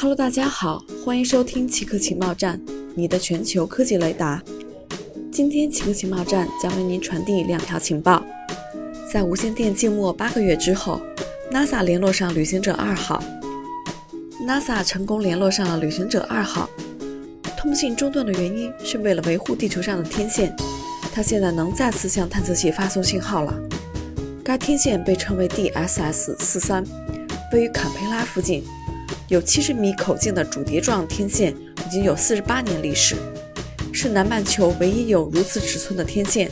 Hello，大家好，欢迎收听奇客情报站，你的全球科技雷达。今天奇客情报站将为您传递两条情报。在无线电静默八个月之后，NASA 联络上旅行者二号。NASA 成功联络上了旅行者二号。通信中断的原因是为了维护地球上的天线，它现在能再次向探测器发送信号了。该天线被称为 DSS 四三，位于坎培拉附近。有七十米口径的主碟状天线，已经有四十八年历史，是南半球唯一有如此尺寸的天线。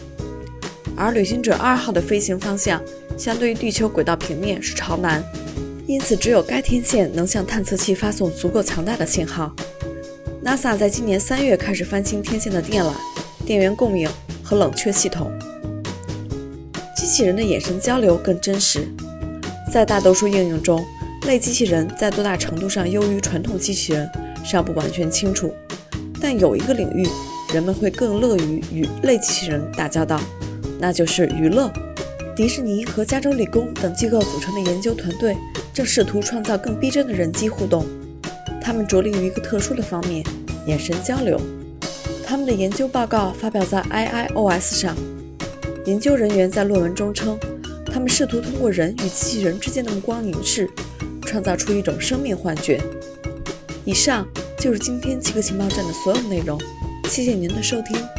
而旅行者二号的飞行方向相对于地球轨道平面是朝南，因此只有该天线能向探测器发送足够强大的信号。NASA 在今年三月开始翻新天线的电缆、电源供应和冷却系统，机器人的眼神交流更真实。在大多数应用中。类机器人在多大程度上优于传统机器人尚不完全清楚，但有一个领域人们会更乐于与类机器人打交道，那就是娱乐。迪士尼和加州理工等机构组成的研究团队正试图创造更逼真的人机互动。他们着力于一个特殊的方面——眼神交流。他们的研究报告发表在 IIOS 上。研究人员在论文中称，他们试图通过人与机器人之间的目光凝视。创造出一种生命幻觉。以上就是今天七个情报站的所有内容，谢谢您的收听。